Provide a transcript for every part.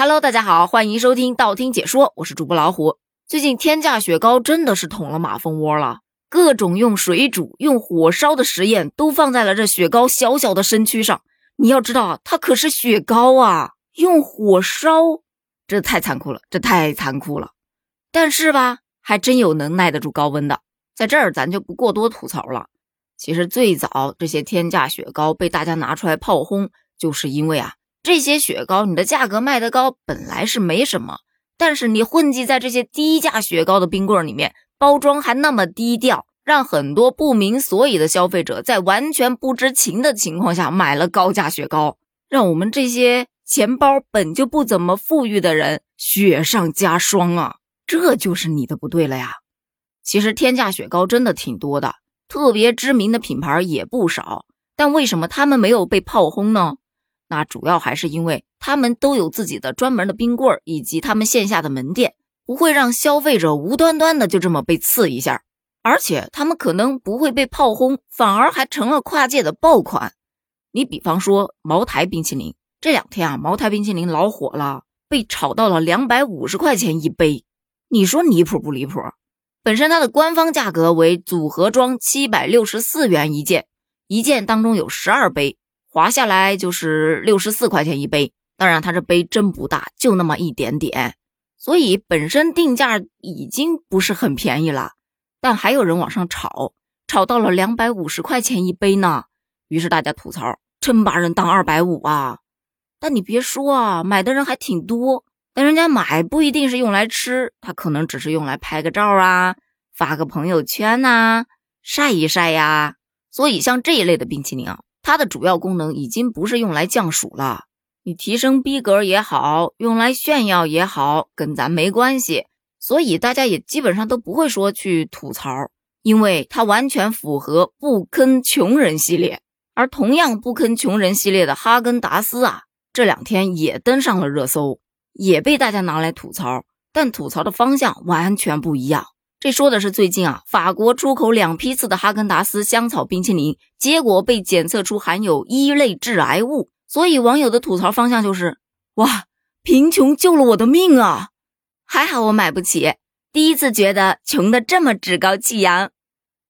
Hello，大家好，欢迎收听道听解说，我是主播老虎。最近天价雪糕真的是捅了马蜂窝了，各种用水煮、用火烧的实验都放在了这雪糕小小的身躯上。你要知道啊，它可是雪糕啊，用火烧，这太残酷了，这太残酷了。但是吧，还真有能耐得住高温的，在这儿咱就不过多吐槽了。其实最早这些天价雪糕被大家拿出来炮轰，就是因为啊，这些雪糕你的价格卖得高本来是没什么，但是你混迹在这些低价雪糕的冰棍里面，包装还那么低调，让很多不明所以的消费者在完全不知情的情况下买了高价雪糕，让我们这些钱包本就不怎么富裕的人雪上加霜啊！这就是你的不对了呀。其实天价雪糕真的挺多的。特别知名的品牌也不少，但为什么他们没有被炮轰呢？那主要还是因为他们都有自己的专门的冰棍儿，以及他们线下的门店，不会让消费者无端端的就这么被刺一下。而且他们可能不会被炮轰，反而还成了跨界的爆款。你比方说茅台冰淇淋，这两天啊，茅台冰淇淋老火了，被炒到了两百五十块钱一杯，你说离谱不离谱？本身它的官方价格为组合装七百六十四元一件，一件当中有十二杯，划下来就是六十四块钱一杯。当然，它这杯真不大，就那么一点点，所以本身定价已经不是很便宜了。但还有人往上炒，炒到了两百五十块钱一杯呢。于是大家吐槽：真把人当二百五啊！但你别说啊，买的人还挺多。但人家买不一定是用来吃，他可能只是用来拍个照啊，发个朋友圈呐，晒一晒呀。所以像这一类的冰淇淋啊，它的主要功能已经不是用来降暑了，你提升逼格也好，用来炫耀也好，跟咱没关系。所以大家也基本上都不会说去吐槽，因为它完全符合不坑穷人系列。而同样不坑穷人系列的哈根达斯啊，这两天也登上了热搜。也被大家拿来吐槽，但吐槽的方向完全不一样。这说的是最近啊，法国出口两批次的哈根达斯香草冰淇淋，结果被检测出含有一类致癌物，所以网友的吐槽方向就是：哇，贫穷救了我的命啊！还好我买不起，第一次觉得穷的这么趾高气扬。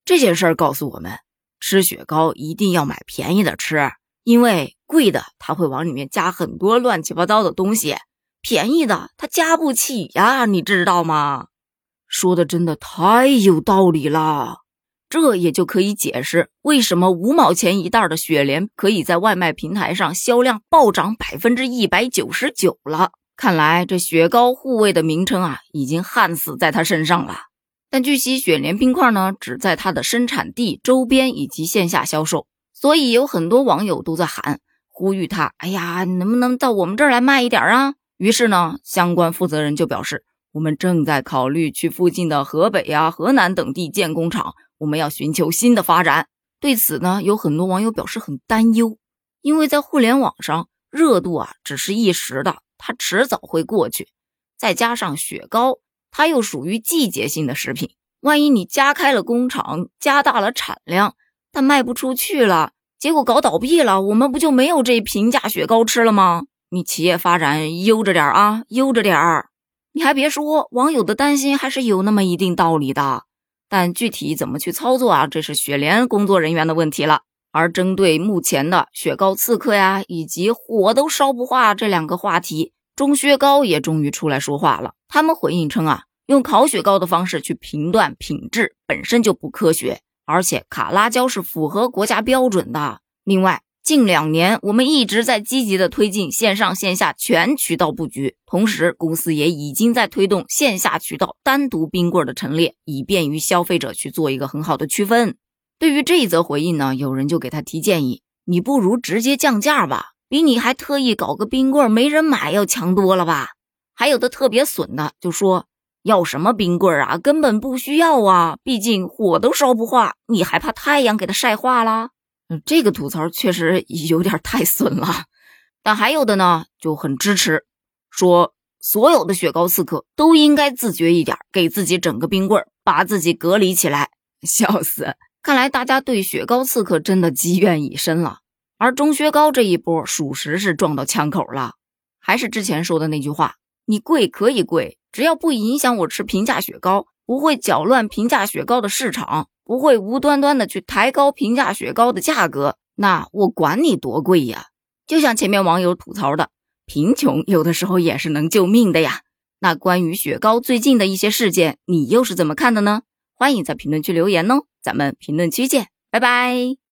这件事儿告诉我们，吃雪糕一定要买便宜的吃，因为贵的它会往里面加很多乱七八糟的东西。便宜的他加不起呀，你知道吗？说的真的太有道理了，这也就可以解释为什么五毛钱一袋的雪莲可以在外卖平台上销量暴涨百分之一百九十九了。看来这雪糕护卫的名称啊，已经焊死在他身上了。但据悉，雪莲冰块呢只在它的生产地周边以及线下销售，所以有很多网友都在喊呼吁他：哎呀，能不能到我们这儿来卖一点啊？于是呢，相关负责人就表示，我们正在考虑去附近的河北呀、河南等地建工厂，我们要寻求新的发展。对此呢，有很多网友表示很担忧，因为在互联网上热度啊只是一时的，它迟早会过去。再加上雪糕，它又属于季节性的食品，万一你加开了工厂，加大了产量，但卖不出去了，结果搞倒闭了，我们不就没有这平价雪糕吃了吗？你企业发展悠着点啊，悠着点儿。你还别说，网友的担心还是有那么一定道理的。但具体怎么去操作啊，这是雪莲工作人员的问题了。而针对目前的雪糕刺客呀，以及火都烧不化这两个话题，钟薛高也终于出来说话了。他们回应称啊，用烤雪糕的方式去评断品质本身就不科学，而且卡拉胶是符合国家标准的。另外，近两年，我们一直在积极的推进线上线下全渠道布局，同时公司也已经在推动线下渠道单独冰棍的陈列，以便于消费者去做一个很好的区分。对于这一则回应呢，有人就给他提建议：你不如直接降价吧，比你还特意搞个冰棍没人买要强多了吧？还有的特别损的就说：要什么冰棍啊，根本不需要啊，毕竟火都烧不化，你还怕太阳给它晒化了？这个吐槽确实有点太损了，但还有的呢就很支持，说所有的雪糕刺客都应该自觉一点，给自己整个冰棍，把自己隔离起来。笑死！看来大家对雪糕刺客真的积怨已深了。而钟薛高这一波，属实是撞到枪口了。还是之前说的那句话，你贵可以贵，只要不影响我吃平价雪糕，不会搅乱平价雪糕的市场，不会无端端的去抬高平价雪糕的价格，那我管你多贵呀！就像前面网友吐槽的，贫穷有的时候也是能救命的呀。那关于雪糕最近的一些事件，你又是怎么看的呢？欢迎在评论区留言哦，咱们评论区见，拜拜。